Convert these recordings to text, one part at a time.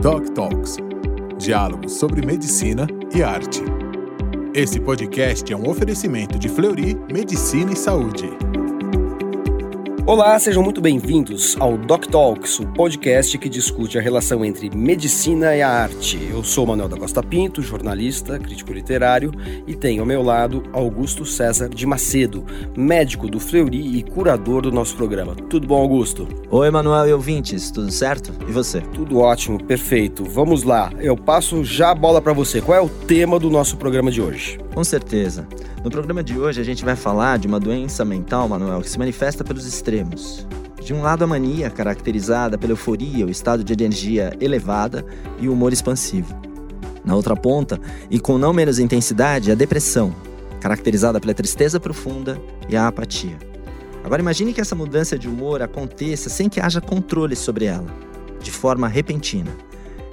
Doc Talks diálogos sobre medicina e arte. Esse podcast é um oferecimento de Fleury Medicina e Saúde. Olá, sejam muito bem-vindos ao Doc Talks, o podcast que discute a relação entre medicina e a arte. Eu sou Manuel da Costa Pinto, jornalista, crítico literário, e tenho ao meu lado Augusto César de Macedo, médico do Fleury e curador do nosso programa. Tudo bom, Augusto? Oi, Manuel e ouvintes, tudo certo? E você? Tudo ótimo, perfeito. Vamos lá, eu passo já a bola para você. Qual é o tema do nosso programa de hoje? Com certeza. No programa de hoje a gente vai falar de uma doença mental, Manuel, que se manifesta pelos extremos. De um lado, a mania, caracterizada pela euforia, o estado de energia elevada e o humor expansivo. Na outra ponta, e com não menos intensidade, a depressão, caracterizada pela tristeza profunda e a apatia. Agora imagine que essa mudança de humor aconteça sem que haja controle sobre ela, de forma repentina.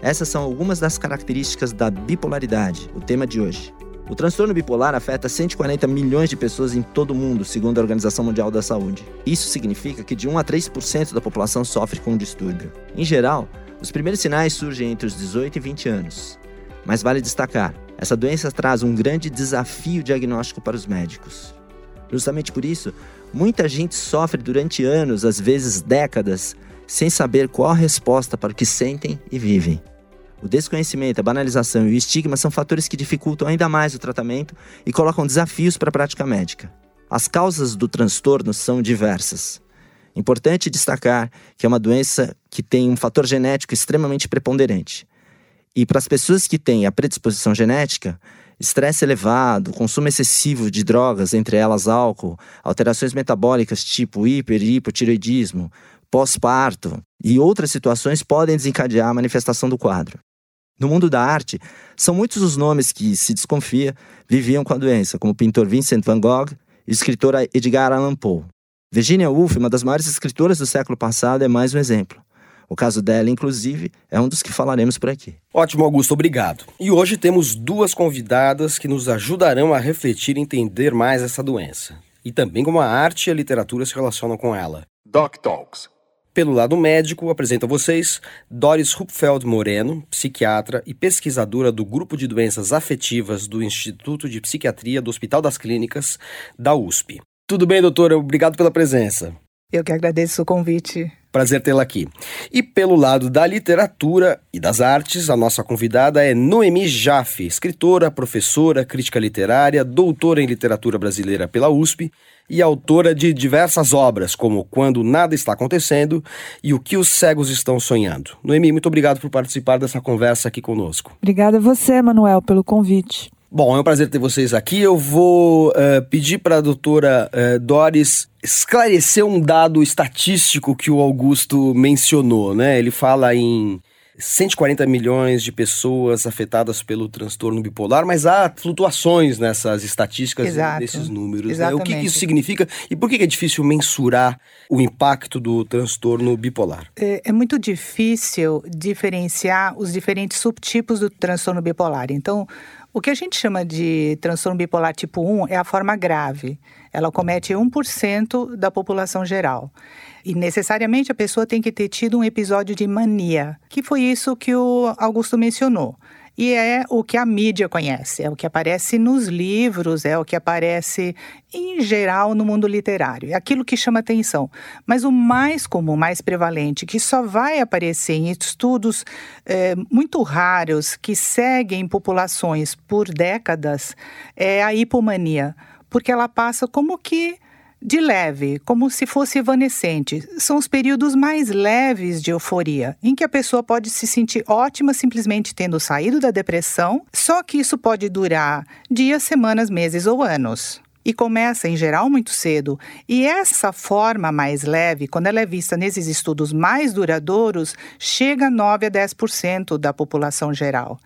Essas são algumas das características da bipolaridade, o tema de hoje. O transtorno bipolar afeta 140 milhões de pessoas em todo o mundo, segundo a Organização Mundial da Saúde. Isso significa que de 1 a 3% da população sofre com o distúrbio. Em geral, os primeiros sinais surgem entre os 18 e 20 anos. Mas vale destacar, essa doença traz um grande desafio diagnóstico para os médicos. Justamente por isso, muita gente sofre durante anos, às vezes décadas, sem saber qual a resposta para o que sentem e vivem. O desconhecimento, a banalização e o estigma são fatores que dificultam ainda mais o tratamento e colocam desafios para a prática médica. As causas do transtorno são diversas. Importante destacar que é uma doença que tem um fator genético extremamente preponderante. E para as pessoas que têm a predisposição genética, estresse elevado, consumo excessivo de drogas, entre elas álcool, alterações metabólicas tipo hiper e hipotireoidismo, pós-parto e outras situações podem desencadear a manifestação do quadro. No mundo da arte, são muitos os nomes que, se desconfia, viviam com a doença, como o pintor Vincent van Gogh e o escritor Edgar Allan Poe. Virginia Woolf, uma das maiores escritoras do século passado, é mais um exemplo. O caso dela, inclusive, é um dos que falaremos por aqui. Ótimo, Augusto, obrigado. E hoje temos duas convidadas que nos ajudarão a refletir e entender mais essa doença. E também como a arte e a literatura se relacionam com ela. Doc Talks pelo lado médico, apresento a vocês Doris Rupfeld Moreno, psiquiatra e pesquisadora do Grupo de Doenças Afetivas do Instituto de Psiquiatria do Hospital das Clínicas da USP. Tudo bem, doutora? Obrigado pela presença. Eu que agradeço o convite. Prazer tê-la aqui. E pelo lado da literatura e das artes, a nossa convidada é Noemi Jaffe, escritora, professora, crítica literária, doutora em literatura brasileira pela USP e autora de diversas obras, como Quando Nada Está Acontecendo e O que os Cegos Estão Sonhando. Noemi, muito obrigado por participar dessa conversa aqui conosco. Obrigada a você, Manuel, pelo convite. Bom, é um prazer ter vocês aqui. Eu vou uh, pedir para a doutora uh, Doris esclarecer um dado estatístico que o Augusto mencionou, né? Ele fala em 140 milhões de pessoas afetadas pelo transtorno bipolar, mas há flutuações nessas estatísticas, Exato. nesses números. Né? O que, que, isso significa e por que é difícil mensurar o impacto do transtorno bipolar? É, é muito difícil diferenciar os diferentes subtipos do transtorno bipolar. Então, o que a gente chama de transtorno bipolar tipo 1 é a forma grave. Ela comete 1% da população geral. E necessariamente a pessoa tem que ter tido um episódio de mania, que foi isso que o Augusto mencionou. E é o que a mídia conhece, é o que aparece nos livros, é o que aparece em geral no mundo literário, é aquilo que chama atenção. Mas o mais comum, mais prevalente, que só vai aparecer em estudos é, muito raros que seguem populações por décadas, é a hipomania, porque ela passa como que de leve, como se fosse evanescente. São os períodos mais leves de euforia, em que a pessoa pode se sentir ótima simplesmente tendo saído da depressão, só que isso pode durar dias, semanas, meses ou anos. E começa, em geral, muito cedo. E essa forma mais leve, quando ela é vista nesses estudos mais duradouros, chega a 9 a 10% da população geral.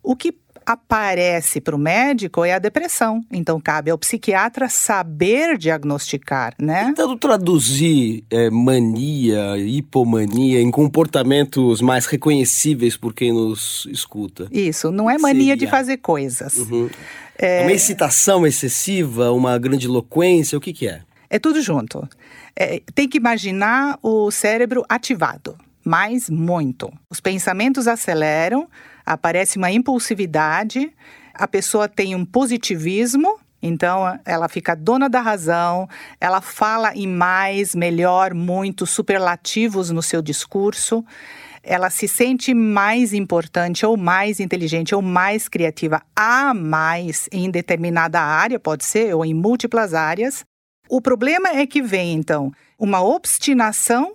O que aparece para o médico é a depressão. Então, cabe ao psiquiatra saber diagnosticar, né? Tentando traduzir é, mania, hipomania em comportamentos mais reconhecíveis por quem nos escuta. Isso, não é mania Seria. de fazer coisas. Uhum. É... Uma excitação excessiva, uma grande eloquência, o que, que é? É tudo junto. É, tem que imaginar o cérebro ativado mas muito. Os pensamentos aceleram, aparece uma impulsividade, a pessoa tem um positivismo, então ela fica dona da razão, ela fala em mais, melhor, muito, superlativos no seu discurso ela se sente mais importante ou mais inteligente ou mais criativa a mais em determinada área, pode ser, ou em múltiplas áreas. O problema é que vem, então, uma obstinação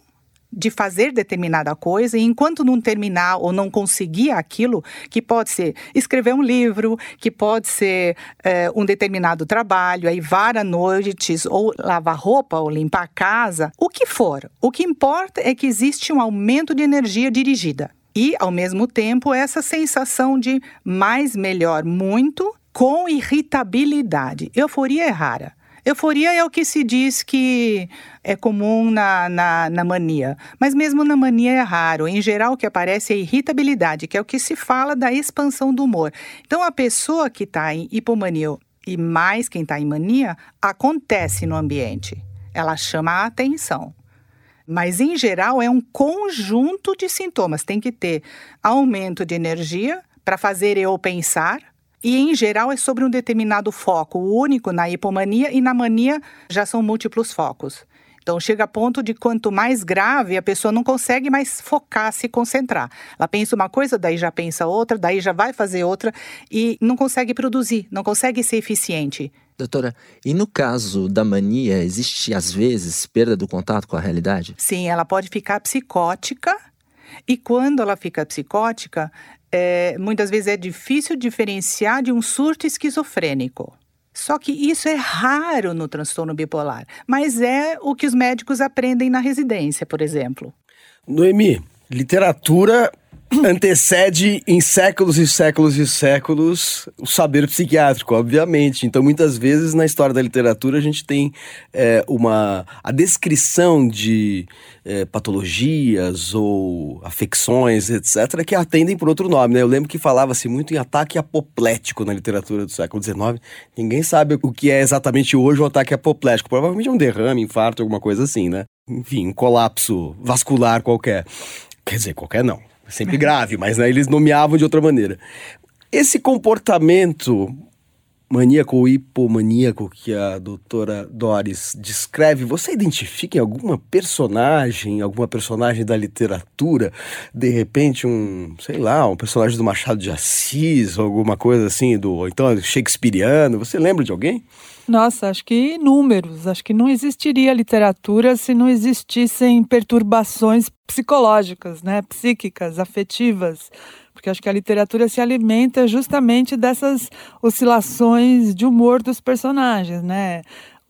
de fazer determinada coisa, e enquanto não terminar ou não conseguir aquilo, que pode ser escrever um livro, que pode ser é, um determinado trabalho, aí várias noites, ou lavar roupa, ou limpar a casa, o que for. O que importa é que existe um aumento de energia dirigida. E, ao mesmo tempo, essa sensação de mais, melhor, muito, com irritabilidade. Euforia é rara. Euforia é o que se diz que é comum na, na, na, mania, mas mesmo na mania é raro. Em geral, o que aparece é irritabilidade, que é o que se fala da expansão do humor. Então, a pessoa que está em hipomania e mais quem está em mania, acontece no ambiente. Ela chama a atenção. Mas, em geral, é um conjunto de sintomas. Tem que ter aumento de energia para fazer eu pensar, e, em geral, é sobre um determinado foco, único na hipomania, e na mania já são múltiplos focos. Então, chega a ponto de quanto mais grave, a pessoa não consegue mais focar, se concentrar. Ela pensa uma coisa, daí já pensa outra, daí já vai fazer outra e não consegue produzir, não consegue ser eficiente. Doutora, e no caso da mania, existe às vezes perda do contato com a realidade? Sim, ela pode ficar psicótica. E quando ela fica psicótica, é, muitas vezes é difícil diferenciar de um surto esquizofrênico. Só que isso é raro no transtorno bipolar, mas é o que os médicos aprendem na residência, por exemplo. Noemi, literatura antecede em séculos e séculos e séculos o saber psiquiátrico, obviamente. Então, muitas vezes na história da literatura a gente tem é, uma a descrição de é, patologias ou afecções, etc., que atendem por outro nome. Né? Eu lembro que falava-se muito em ataque apoplético na literatura do século XIX. Ninguém sabe o que é exatamente hoje um ataque apoplético. Provavelmente um derrame, infarto, alguma coisa assim, né? Enfim, um colapso vascular qualquer. Quer dizer, qualquer não sempre grave, mas né, eles nomeavam de outra maneira. Esse comportamento maníaco ou hipomaníaco que a doutora Doris descreve, você identifica em alguma personagem, alguma personagem da literatura, de repente um, sei lá, um personagem do Machado de Assis, alguma coisa assim, do, ou então shakespeariano, você lembra de alguém? Nossa, acho que inúmeros. Acho que não existiria literatura se não existissem perturbações psicológicas, né, psíquicas, afetivas, porque acho que a literatura se alimenta justamente dessas oscilações de humor dos personagens, né?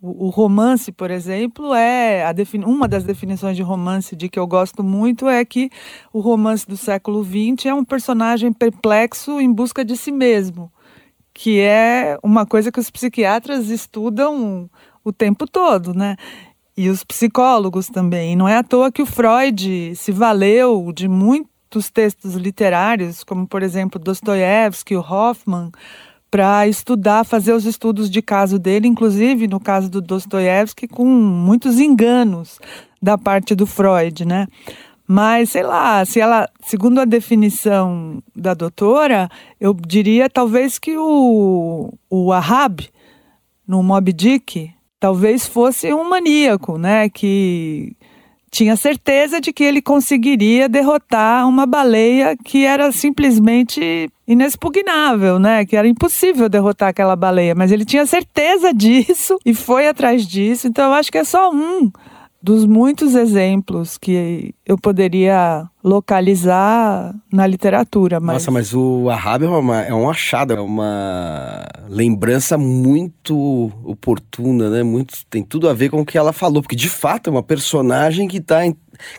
O, romance, por exemplo, é uma das definições de romance de que eu gosto muito é que o romance do século XX é um personagem perplexo em busca de si mesmo que é uma coisa que os psiquiatras estudam o tempo todo, né? E os psicólogos também. Não é à toa que o Freud se valeu de muitos textos literários, como por exemplo Dostoiévski, o Hoffman, para estudar, fazer os estudos de caso dele, inclusive no caso do Dostoiévski, com muitos enganos da parte do Freud, né? Mas, sei lá, se ela, segundo a definição da doutora, eu diria talvez que o, o Ahab, no Mob Dick, talvez fosse um maníaco, né? Que tinha certeza de que ele conseguiria derrotar uma baleia que era simplesmente inexpugnável, né? Que era impossível derrotar aquela baleia, mas ele tinha certeza disso e foi atrás disso. Então eu acho que é só um dos muitos exemplos que eu poderia localizar na literatura. Mas... Nossa, mas o Ahab é, uma, é um achado, é uma lembrança muito oportuna, né? Muito, tem tudo a ver com o que ela falou, porque de fato é uma personagem que tá em,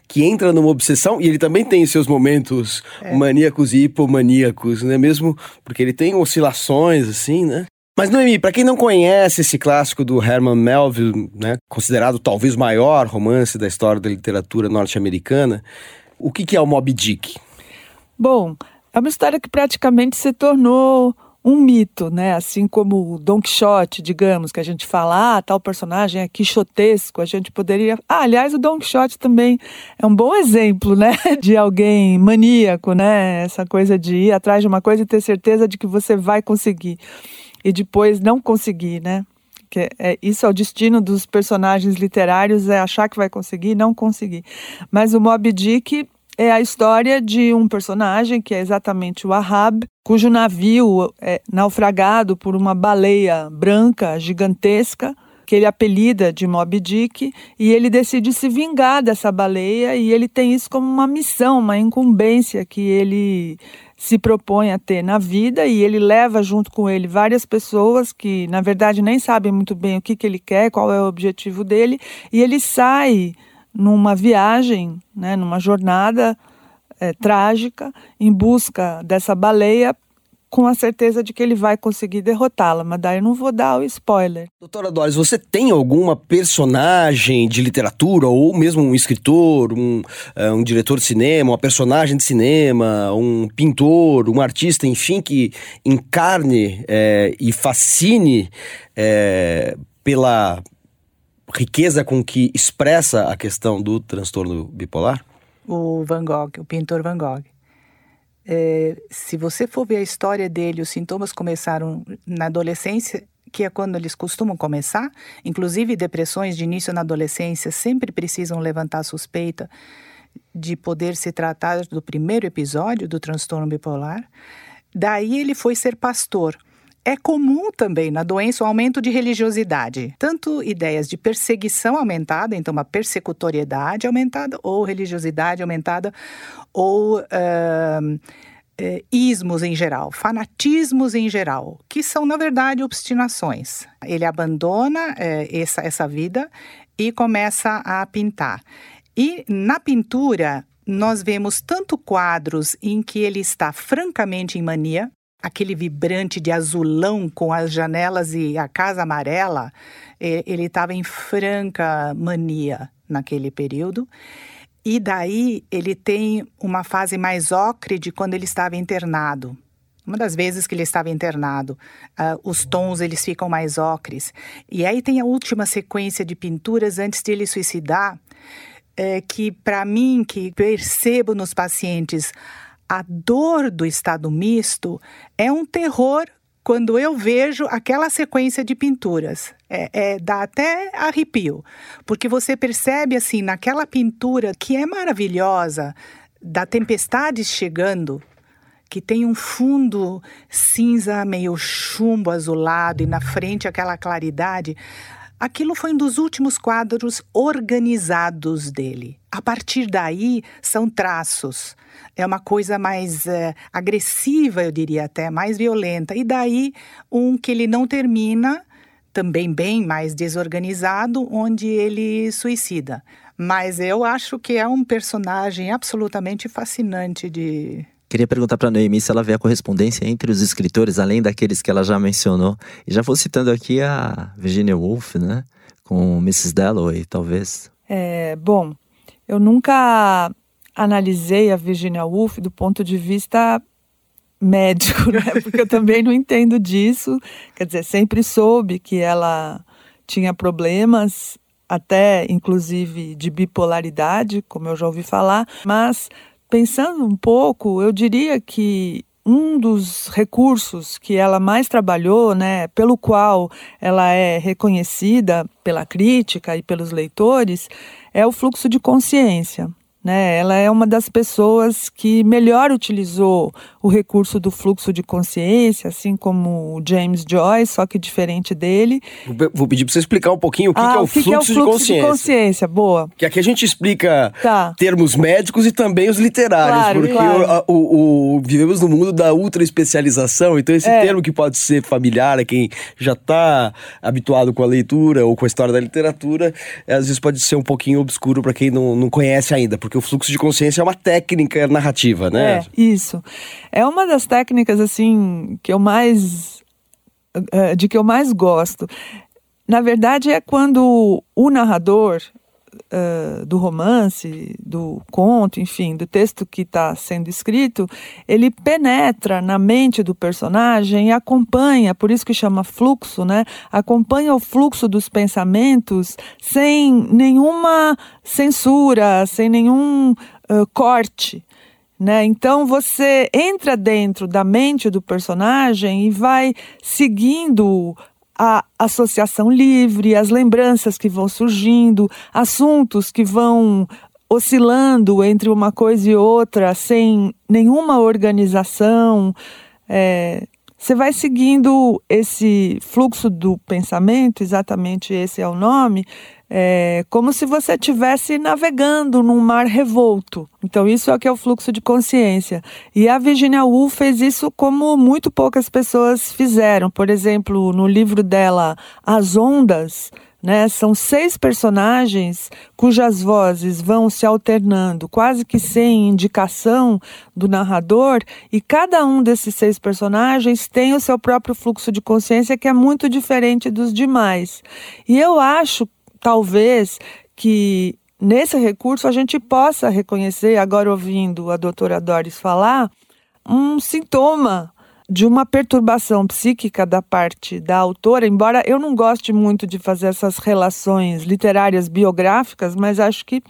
que entra numa obsessão e ele também tem seus momentos é. maníacos e hipomaníacos, né? Mesmo porque ele tem oscilações assim, né? Mas, Noemi, para quem não conhece esse clássico do Herman Melville, né, considerado talvez o maior romance da história da literatura norte-americana, o que, que é o Moby Dick? Bom, é uma história que praticamente se tornou um mito, né? Assim como o Don Quixote, digamos, que a gente fala, ah, tal personagem é quixotesco, a gente poderia. Ah, aliás, o Don Quixote também é um bom exemplo, né? De alguém maníaco, né? Essa coisa de ir atrás de uma coisa e ter certeza de que você vai conseguir e depois não conseguir, né? Que é, isso é o destino dos personagens literários, é achar que vai conseguir e não conseguir. Mas o Moby Dick é a história de um personagem que é exatamente o Ahab, cujo navio é naufragado por uma baleia branca gigantesca, que ele apelida de Moby Dick, e ele decide se vingar dessa baleia e ele tem isso como uma missão, uma incumbência que ele se propõe a ter na vida e ele leva junto com ele várias pessoas que na verdade nem sabem muito bem o que, que ele quer, qual é o objetivo dele, e ele sai numa viagem, né, numa jornada é, trágica em busca dessa baleia com a certeza de que ele vai conseguir derrotá-la, mas daí eu não vou dar o spoiler. Doutora Doris, você tem alguma personagem de literatura, ou mesmo um escritor, um, uh, um diretor de cinema, uma personagem de cinema, um pintor, um artista, enfim, que encarne é, e fascine é, pela riqueza com que expressa a questão do transtorno bipolar? O Van Gogh, o pintor Van Gogh. É, se você for ver a história dele, os sintomas começaram na adolescência, que é quando eles costumam começar. Inclusive, depressões de início na adolescência sempre precisam levantar suspeita de poder se tratar do primeiro episódio do transtorno bipolar. Daí ele foi ser pastor. É comum também na doença o aumento de religiosidade, tanto ideias de perseguição aumentada, então uma persecutoriedade aumentada, ou religiosidade aumentada, ou uh, ismos em geral, fanatismos em geral, que são, na verdade, obstinações. Ele abandona essa, essa vida e começa a pintar. E na pintura, nós vemos tanto quadros em que ele está francamente em mania, aquele vibrante de azulão com as janelas e a casa amarela, ele estava em franca mania naquele período. E daí ele tem uma fase mais ocre de quando ele estava internado. Uma das vezes que ele estava internado, uh, os tons eles ficam mais ocres. E aí tem a última sequência de pinturas antes de ele suicidar, é, que para mim, que percebo nos pacientes a dor do estado misto é um terror quando eu vejo aquela sequência de pinturas. É, é, dá até arrepio, porque você percebe assim naquela pintura que é maravilhosa, da tempestade chegando, que tem um fundo cinza meio chumbo azulado e na frente aquela claridade. Aquilo foi um dos últimos quadros organizados dele. A partir daí, são traços. É uma coisa mais é, agressiva, eu diria até, mais violenta. E daí, um que ele não termina, também bem mais desorganizado, onde ele suicida. Mas eu acho que é um personagem absolutamente fascinante de, Queria perguntar para Noemi se ela vê a correspondência entre os escritores, além daqueles que ela já mencionou. E já vou citando aqui a Virginia Woolf, né? Com Mrs. Dalloway, talvez. É, bom, eu nunca analisei a Virginia Woolf do ponto de vista médico, né? Porque eu também não entendo disso. Quer dizer, sempre soube que ela tinha problemas, até inclusive de bipolaridade, como eu já ouvi falar, mas Pensando um pouco, eu diria que um dos recursos que ela mais trabalhou, né, pelo qual ela é reconhecida pela crítica e pelos leitores, é o fluxo de consciência. Né? Ela é uma das pessoas que melhor utilizou o recurso do fluxo de consciência, assim como o James Joyce, só que diferente dele. Vou pedir para você explicar um pouquinho o que, ah, que, é, o que, que é, o fluxo, de consciência. de consciência. Boa. Que aqui a gente explica tá. termos médicos e também os literários, claro, porque claro. O, o, vivemos no mundo da ultra especialização, então esse é. termo que pode ser familiar a quem já está habituado com a leitura ou com a história da literatura, às vezes pode ser um pouquinho obscuro para quem não, não conhece ainda, porque porque o fluxo de consciência é uma técnica narrativa, né? É, isso. É uma das técnicas, assim, que eu mais. Eh, de que eu mais gosto. Na verdade, é quando o narrador uh, do romance, do conto, enfim, do texto que está sendo escrito, ele penetra na mente do personagem e acompanha, por isso que chama fluxo, né? Acompanha o fluxo dos pensamentos sem nenhuma censura, sem nenhum uh, corte. Né? Então você entra dentro da mente do personagem e vai seguindo a associação livre, as lembranças que vão surgindo, assuntos que vão oscilando entre uma coisa e outra, sem nenhuma organização. É, você vai seguindo esse fluxo do pensamento, exatamente esse é o nome, é, como se você estivesse navegando num mar revolto. Então, isso é o que é o fluxo de consciência. E a Virginia Woolf fez isso como muito poucas pessoas fizeram. Por exemplo, no livro dela, As Ondas, né, são seis personagens cujas vozes vão se alternando, quase que sem indicação do narrador, e cada um desses seis personagens tem o seu próprio fluxo de consciência que é muito diferente dos demais. E eu acho talvez que nesse recurso a gente possa reconhecer, agora ouvindo a doutora Doris falar, um sintoma de uma perturbação psíquica da parte da autora, embora eu não goste muito de fazer essas relações literárias biográficas, mas acho que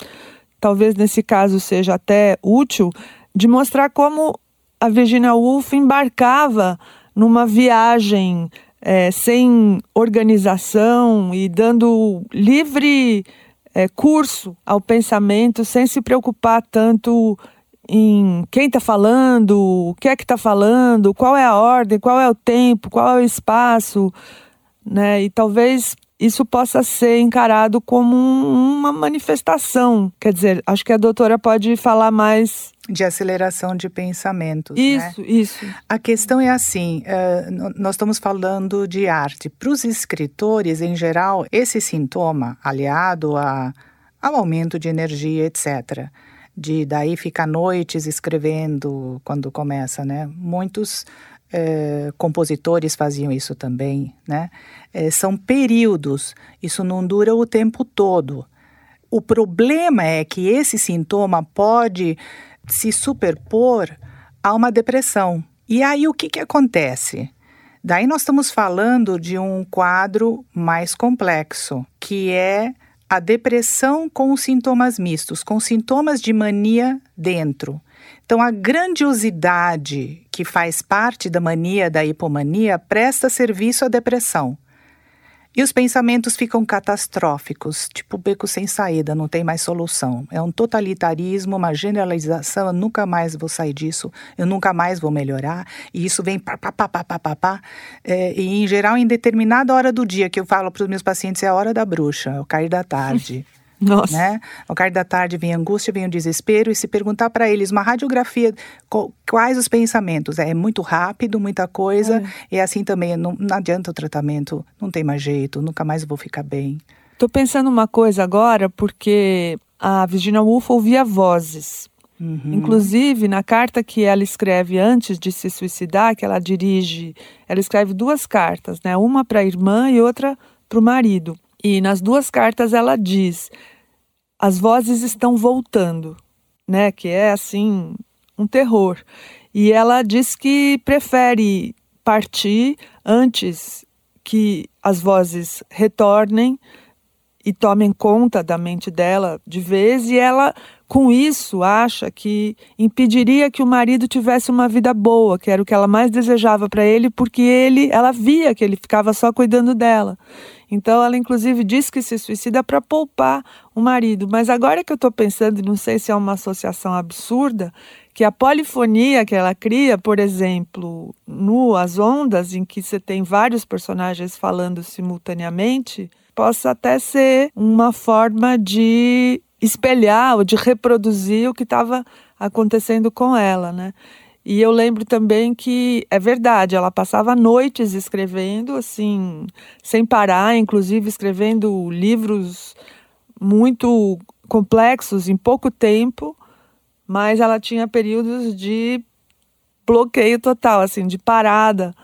talvez nesse caso seja até útil de mostrar como a Virginia Woolf embarcava numa viagem é, sem organização e dando livre é, curso ao pensamento, sem se preocupar tanto em quem está falando, o que é que está falando, qual é a ordem, qual é o tempo, qual é o espaço, né? E talvez isso possa ser encarado como um, uma manifestação. Quer dizer, acho que a doutora pode falar mais. De aceleração de pensamentos. Isso, né? isso. A questão é assim: uh, nós estamos falando de arte. Para os escritores, em geral, esse sintoma, aliado a, ao aumento de energia, etc., de daí ficar noites escrevendo quando começa, né? Muitos é, compositores faziam isso também, né? É, são períodos, isso não dura o tempo todo. O problema é que esse sintoma pode se superpor a uma depressão. E aí o que, que acontece? Daí nós estamos falando de um quadro mais complexo, que é a depressão com sintomas mistos, com sintomas de mania dentro. Então, a grandiosidade que faz parte da mania, da hipomania, presta serviço à depressão. E os pensamentos ficam catastróficos, tipo beco sem saída, não tem mais solução. É um totalitarismo, uma generalização, eu nunca mais vou sair disso, eu nunca mais vou melhorar. E isso vem pá, pá, pá, pá, pá, pá, pá. É, e, em geral, em determinada hora do dia, que eu falo para os meus pacientes, é a hora da bruxa, é o cair da tarde. Nossa. Né? Ao cair da tarde vem a angústia, vem o desespero, e se perguntar para eles uma radiografia, quais os pensamentos? É muito rápido, muita coisa, é. e assim também, não, não adianta o tratamento, não tem mais jeito, nunca mais vou ficar bem. Estou pensando uma coisa agora, porque a Virginia Woolf ouvia vozes. Uhum. Inclusive, na carta que ela escreve antes de se suicidar, que ela dirige, ela escreve duas cartas, né? Uma para a irmã e outra para o marido. E nas duas cartas ela diz: as vozes estão voltando, né? Que é assim um terror. E ela diz que prefere partir antes que as vozes retornem e tomem conta da mente dela de vez, e ela, com isso, acha que impediria que o marido tivesse uma vida boa, que era o que ela mais desejava para ele, porque ele, ela via que ele ficava só cuidando dela. Então, ela inclusive diz que se suicida para poupar o marido. Mas agora que eu estou pensando, não sei se é uma associação absurda, que a polifonia que ela cria, por exemplo, no As Ondas, em que você tem vários personagens falando simultaneamente, possa até ser uma forma de espelhar ou de reproduzir o que estava acontecendo com ela, né? E eu lembro também que é verdade, ela passava noites escrevendo, assim, sem parar, inclusive escrevendo livros muito complexos em pouco tempo, mas ela tinha períodos de bloqueio total, assim, de parada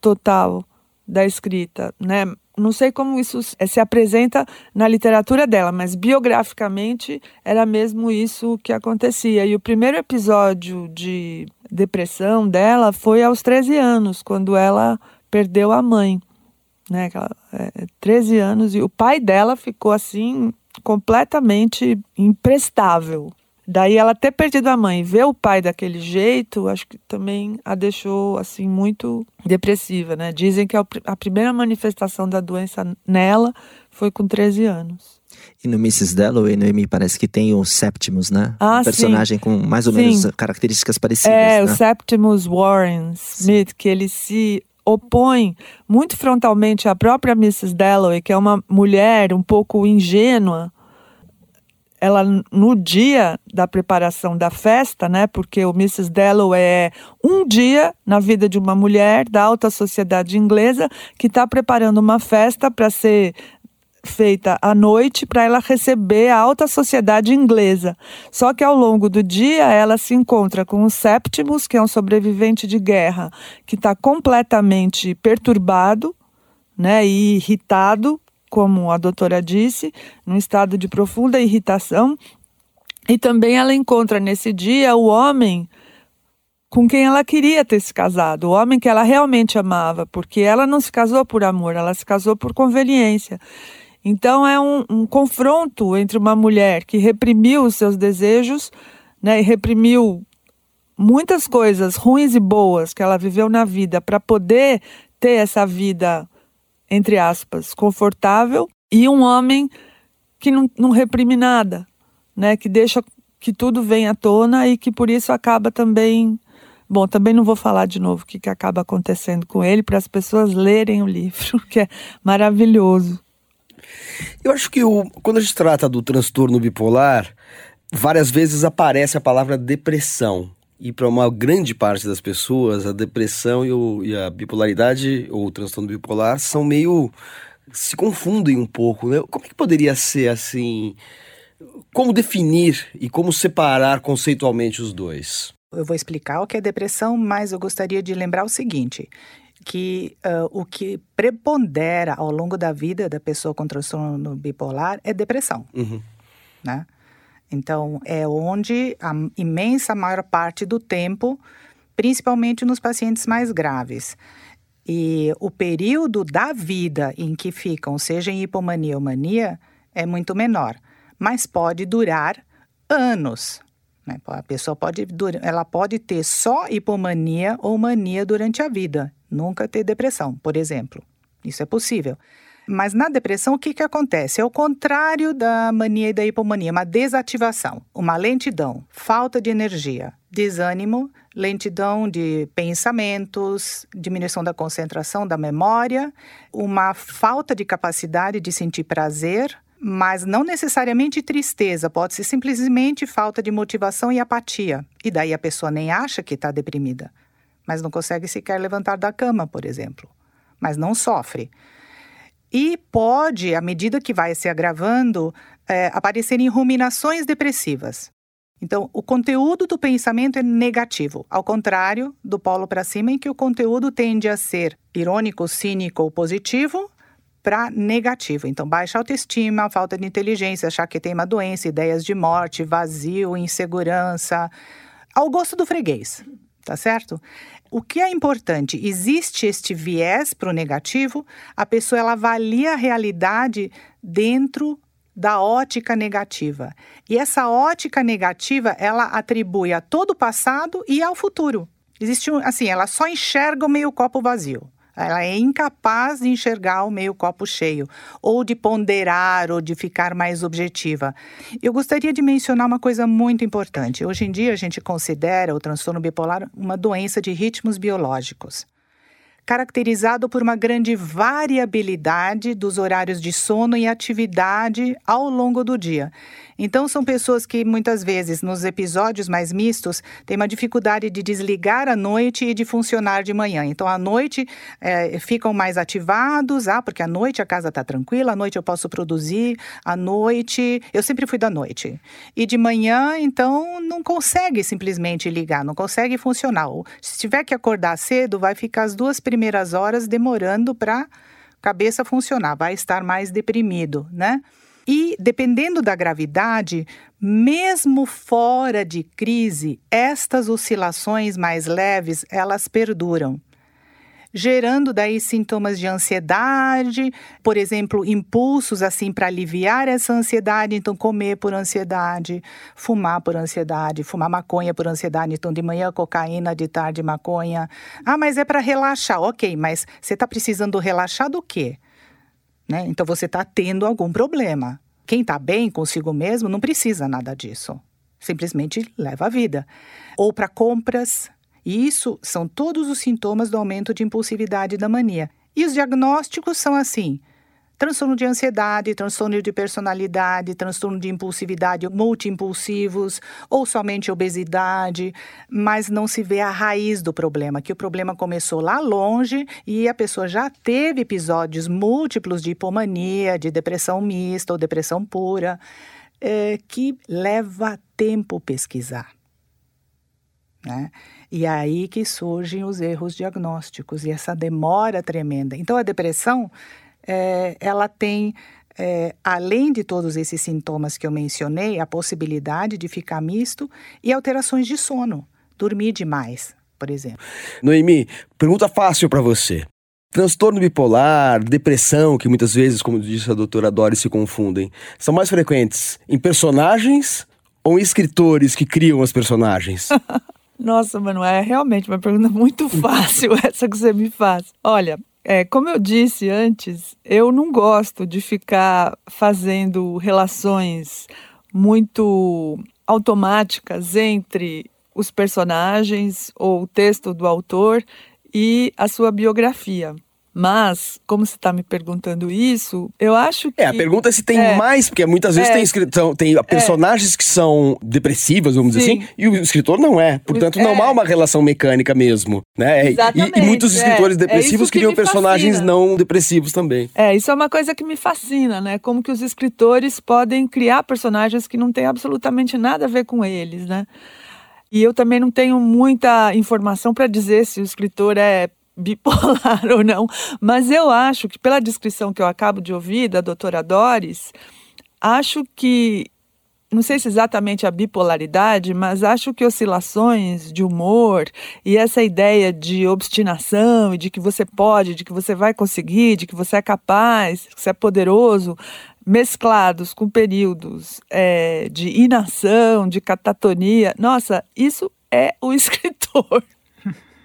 total da escrita, né? Não sei como isso se apresenta na literatura dela, mas biograficamente era mesmo isso que acontecia. E o primeiro episódio de depressão dela foi aos 13 anos, quando ela perdeu a mãe. Né, é, 13 anos, e o pai dela ficou assim completamente imprestável. Daí ela ter perdido a mãe, ver o pai daquele jeito, acho que também a deixou assim muito depressiva, né? Dizem que a, primeira manifestação da doença nela foi com 13 anos. E no Mrs. Dalloway, Noemi, parece que tem o Septimus, né? Ah, um personagem sim. com mais ou sim. menos características parecidas. É, né? o Septimus Warren Smith, sim. que ele se opõe muito frontalmente à própria Mrs. Dalloway, que é uma mulher um pouco ingênua, ela no dia da preparação da festa, né? Porque o Mrs. Dalloway é um dia na vida de uma mulher da alta sociedade inglesa que está preparando uma festa para ser feita à noite para ela receber a alta sociedade inglesa. Só que ao longo do dia ela se encontra com o Septimus, que é um sobrevivente de guerra, que está completamente perturbado, né, e irritado como a doutora disse, num estado de profunda irritação. E também ela encontra nesse dia o homem com quem ela queria ter se casado, o homem que ela realmente amava, porque ela não se casou por amor, ela se casou por conveniência. Então é um, um confronto entre uma mulher que reprimiu os seus desejos, né, e reprimiu muitas coisas ruins e boas que ela viveu na vida para poder ter essa vida entre aspas, confortável, e um homem que não, não reprime nada, né? Que deixa que tudo venha à tona e que por isso acaba também. Bom, também não vou falar de novo o que, que acaba acontecendo com ele para as pessoas lerem o livro, que é maravilhoso. Eu acho que o, quando a gente trata do transtorno bipolar, várias vezes aparece a palavra depressão. E para uma grande parte das pessoas, a depressão e, o, e, a bipolaridade ou o transtorno bipolar são meio. se confundem um pouco, né? Como é que poderia ser assim? Como definir e como separar conceitualmente os dois? Eu vou explicar o que é depressão, mas eu gostaria de lembrar o seguinte: que uh, o que prepondera ao longo da vida da pessoa com transtorno bipolar é depressão. Uhum. Né? Então, é onde a imensa maior parte do tempo, principalmente nos pacientes mais graves. E o período da vida em que ficam, seja em hipomania ou mania, é muito menor, mas pode durar anos. Né? A pessoa pode, ela pode ter só hipomania ou mania durante a vida, nunca ter depressão, por exemplo. Isso é possível. Mas na depressão, o que, que acontece? É o contrário da mania e da hipomania, uma desativação, uma lentidão, falta de energia, desânimo, lentidão de pensamentos, diminuição da concentração, da memória, uma falta de capacidade de sentir prazer, mas não necessariamente tristeza, pode ser simplesmente falta de motivação e apatia. E daí a pessoa nem acha que está deprimida, mas não consegue sequer levantar da cama, por exemplo, mas não sofre. E pode, à medida que vai se agravando, é, aparecerem ruminações depressivas. Então, o conteúdo do pensamento é negativo, ao contrário do polo para cima, em que o conteúdo tende a ser irônico, cínico ou positivo para negativo. Então, baixa autoestima, falta de inteligência, achar que tem uma doença, ideias de morte, vazio, insegurança, ao gosto do freguês, tá certo? O que é importante? Existe este viés para o negativo, a pessoa ela avalia a realidade dentro da ótica negativa. E essa ótica negativa, ela atribui a todo o passado e ao futuro. Existe assim, ela só enxerga o meio copo vazio. Ela é incapaz de enxergar o meio copo cheio, ou de ponderar, ou de ficar mais objetiva. Eu gostaria de mencionar uma coisa muito importante. Hoje em dia, a gente considera o transtorno bipolar uma doença de ritmos biológicos caracterizado por uma grande variabilidade dos horários de sono e atividade ao longo do dia. Então, são pessoas que muitas vezes, nos episódios mais mistos, têm uma dificuldade de desligar à noite e de funcionar de manhã. Então, à noite é, ficam mais ativados, ah, porque à noite a casa está tranquila, à noite eu posso produzir, à noite. Eu sempre fui da noite. E de manhã, então, não consegue simplesmente ligar, não consegue funcionar. Se tiver que acordar cedo, vai ficar as duas primeiras horas demorando para cabeça funcionar, vai estar mais deprimido, né? E dependendo da gravidade, mesmo fora de crise, estas oscilações mais leves, elas perduram gerando daí sintomas de ansiedade, por exemplo, impulsos assim para aliviar essa ansiedade, então comer por ansiedade, fumar por ansiedade, fumar maconha por ansiedade, então de manhã cocaína, de tarde maconha. Ah, mas é para relaxar. OK, mas você está precisando relaxar do quê? Né? Então você está tendo algum problema. Quem está bem consigo mesmo não precisa nada disso. Simplesmente leva a vida. Ou para compras. E isso são todos os sintomas do aumento de impulsividade da mania. E os diagnósticos são assim: transtorno de ansiedade, transtorno de personalidade, transtorno de impulsividade multiimpulsivos ou somente obesidade, mas não se vê a raiz do problema, que o problema começou lá longe e a pessoa já teve episódios múltiplos de hipomania, de depressão mista ou depressão pura, é, que leva tempo pesquisar. Né? E é aí que surgem os erros diagnósticos e essa demora tremenda. Então, a depressão é, ela tem, é, além de todos esses sintomas que eu mencionei, a possibilidade de ficar misto e alterações de sono, dormir demais, por exemplo. Noemi, pergunta fácil para você. Transtorno bipolar, depressão, que muitas vezes, como disse a doutora Doris, se confundem, são mais frequentes em personagens ou em escritores que criam os personagens? Nossa, Manoel, é realmente uma pergunta muito fácil essa que você me faz. Olha, é, como eu disse antes, eu não gosto de ficar fazendo relações muito automáticas entre os personagens ou o texto do autor e a sua biografia. Mas, como você está me perguntando isso, eu acho que. É, a pergunta é se tem é, mais, porque muitas vezes é, tem, escritor, tem é. personagens é, que são depressivas, vamos Sim. dizer assim, e o escritor não é. Portanto, não é. há uma relação mecânica mesmo. Né? Exatamente, e, e muitos escritores depressivos criam personagens fascina. não depressivos também. É, isso é uma coisa que me fascina, né? Como que os escritores podem criar personagens que não têm absolutamente nada a ver com eles, né? E eu também não tenho muita informação para dizer se o escritor é bipolar ou não, mas eu acho que, pela descrição que eu acabo de ouvir da doutora Doris, acho que, não sei se exatamente a bipolaridade, mas acho que oscilações de humor e essa ideia de obstinação e de que você pode, de que você vai conseguir, de que você é capaz, que você é poderoso, mesclados com períodos é, de inação, de catatonia, nossa, isso é o escritor.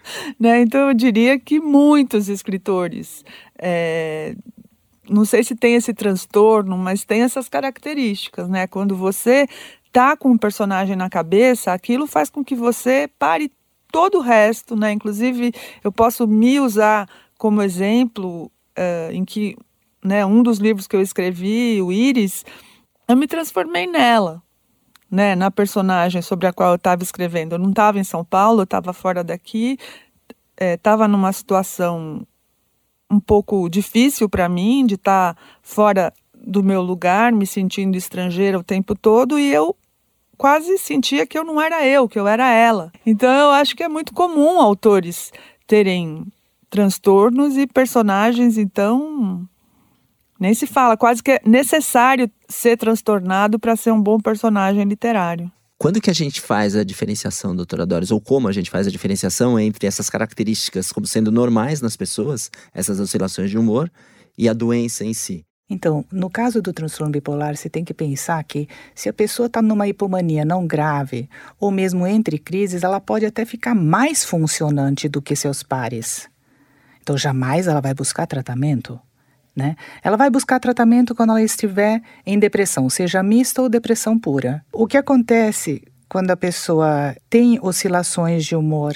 né? Então eu diria que muitos escritores, é, não sei se tem esse transtorno, mas tem essas características, né? Quando você tá com um personagem na cabeça, aquilo faz com que você pare todo o resto, né? Inclusive eu posso me usar como exemplo uh, em que, né? Um dos livros que eu escrevi, o Iris, eu me transformei nela, né, na personagem sobre a qual eu estava escrevendo. Eu não estava em São Paulo, eu estava fora daqui, estava é, numa situação um pouco difícil para mim, de estar tá fora do meu lugar, me sentindo estrangeira o tempo todo, e eu quase sentia que eu não era eu, que eu era ela. Então eu acho que é muito comum autores terem transtornos e personagens, então nem se fala, quase que é necessário ser transtornado para ser um bom personagem literário. Quando que a gente faz a diferenciação, doutora Doris, ou como a gente faz a diferenciação entre essas características como sendo normais nas pessoas, essas oscilações de humor, e a doença em si? Então, no caso do transtorno bipolar, você tem que pensar que se a pessoa está numa hipomania não grave, ou mesmo entre crises, ela pode até ficar mais funcionante do que seus pares. Então, jamais ela vai buscar tratamento. Né? Ela vai buscar tratamento quando ela estiver em depressão, seja mista ou depressão pura. O que acontece quando a pessoa tem oscilações de humor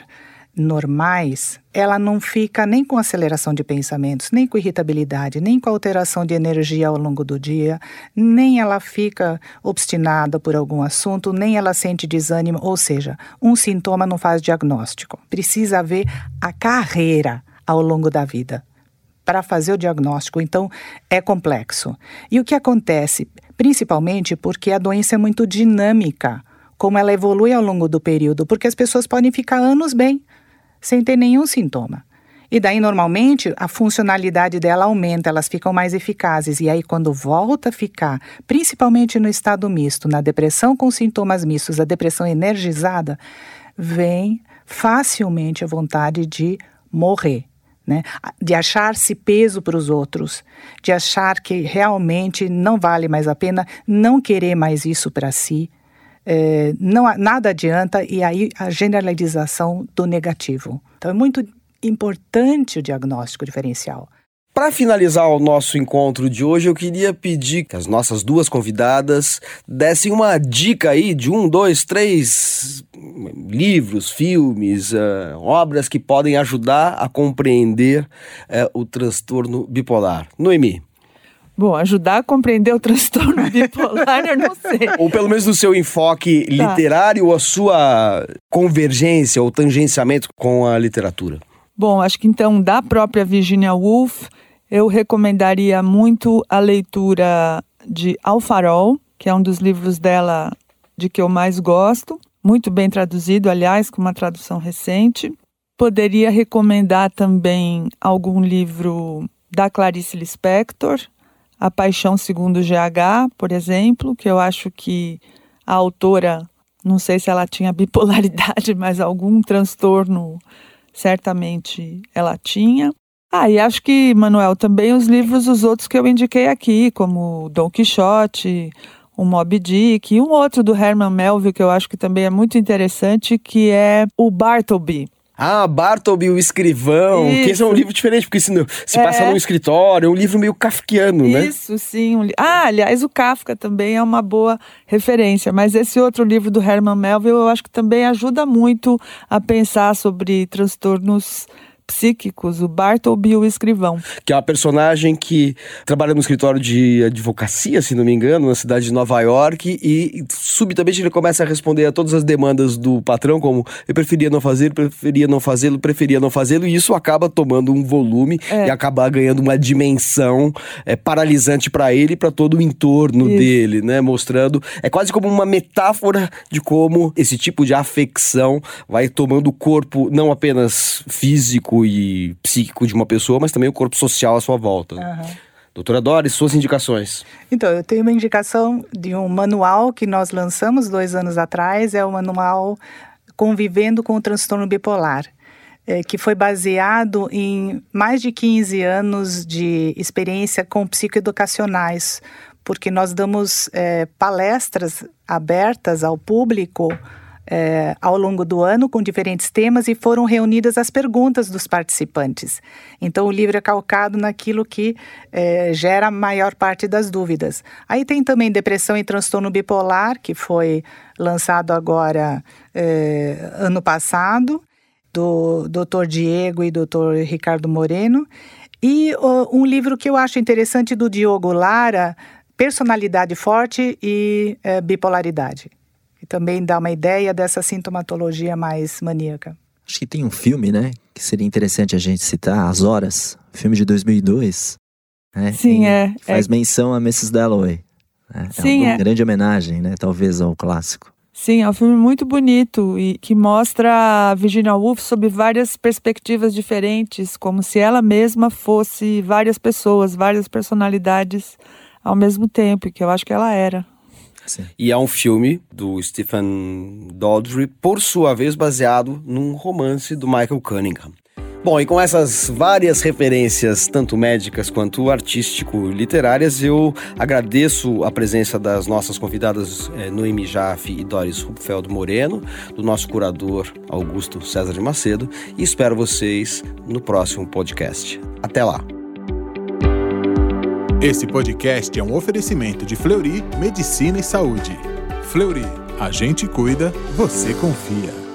normais, ela não fica nem com aceleração de pensamentos, nem com irritabilidade, nem com alteração de energia ao longo do dia, nem ela fica obstinada por algum assunto, nem ela sente desânimo, ou seja, um sintoma não faz diagnóstico. Precisa ver a carreira ao longo da vida para fazer o diagnóstico. Então, é complexo. E o que acontece? Principalmente porque a doença é muito dinâmica, como ela evolui ao longo do período, porque as pessoas podem ficar anos bem, sem ter nenhum sintoma. E daí, normalmente, a funcionalidade dela aumenta, elas ficam mais eficazes. E aí, quando volta a ficar, principalmente no estado misto, na depressão com sintomas mistos, a depressão energizada, vem facilmente a vontade de morrer. Né? De achar-se peso para os outros, de achar que realmente não vale mais a pena, não querer mais isso para si, é, não, nada adianta, e aí a generalização do negativo. Então é muito importante o diagnóstico diferencial. Para finalizar o nosso encontro de hoje, eu queria pedir que as nossas duas convidadas dessem uma dica aí de um, dois, três livros, filmes, uh, obras que podem ajudar a compreender uh, o transtorno bipolar. Noemi. Bom, ajudar a compreender o transtorno bipolar, eu não sei. Ou pelo menos no seu enfoque tá. literário, ou a sua convergência ou tangenciamento com a literatura. Bom, acho que então da própria Virginia Woolf, eu recomendaria muito a leitura de Alfarol, que é um dos livros dela de que eu mais gosto, muito bem traduzido, aliás, com uma tradução recente. Poderia recomendar também algum livro da Clarice Lispector, A Paixão Segundo GH, por exemplo, que eu acho que a autora, não sei se ela tinha bipolaridade, mas algum transtorno certamente ela tinha. Ah, e acho que, Manuel, também os livros, os outros que eu indiquei aqui, como Dom Quixote, o Moby Dick, e um outro do Herman Melville que eu acho que também é muito interessante, que é o Bartleby. Ah, Bartleby, o escrivão, Isso. que esse é um livro diferente, porque se, se é. passa num escritório, é um livro meio kafkiano, Isso, né? Isso, sim. Um li... Ah, aliás, o Kafka também é uma boa referência, mas esse outro livro do Herman Melville eu acho que também ajuda muito a pensar sobre transtornos psíquicos, o Bartleby o escrivão. Que é uma personagem que trabalha no escritório de advocacia, se não me engano, na cidade de Nova York, e subitamente ele começa a responder a todas as demandas do patrão, como eu preferia não fazer, preferia não fazê-lo, preferia não fazê-lo, e isso acaba tomando um volume é. e acaba ganhando uma dimensão é, paralisante para ele e para todo o entorno isso. dele, né? Mostrando. É quase como uma metáfora de como esse tipo de afecção vai tomando o corpo, não apenas físico e psíquico de uma pessoa, mas também o corpo social à sua volta. Uhum. Doutora Doris, suas indicações. Então, eu tenho uma indicação de um manual que nós lançamos dois anos atrás, é o manual Convivendo com o Transtorno Bipolar, é, que foi baseado em mais de 15 anos de experiência com psicoeducacionais, porque nós damos é, palestras abertas ao público é, ao longo do ano com diferentes temas e foram reunidas as perguntas dos participantes. Então, o livro é calcado naquilo que é, gera a maior parte das dúvidas. Aí tem também Depressão e Transtorno Bipolar, que foi lançado agora é, ano passado, do Dr. Diego e Dr. Ricardo Moreno. E um livro que eu acho interessante do Diogo Lara, Personalidade Forte e é, Bipolaridade e também dá uma ideia dessa sintomatologia mais maníaca. Acho que tem um filme, né, que seria interessante a gente citar, As Horas, filme de 2002. Né, Sim, é. Faz é... menção a Mrs. Dalloway. Né, Sim, é uma é. grande homenagem, né, talvez ao clássico. Sim, é um filme muito bonito e que mostra a Virginia Woolf sob várias perspectivas diferentes, como se ela mesma fosse várias pessoas, várias personalidades ao mesmo tempo, que eu acho que ela era. Sim. E é um filme do Stephen Daldry, por sua vez baseado num romance do Michael Cunningham. Bom, e com essas várias referências, tanto médicas quanto artístico-literárias, eu agradeço a presença das nossas convidadas é, Noemi Jaffe e Doris Rupfeld Moreno, do nosso curador Augusto César de Macedo, e espero vocês no próximo podcast. Até lá! Esse podcast é um oferecimento de Fleury Medicina e Saúde. Fleury, a gente cuida, você confia.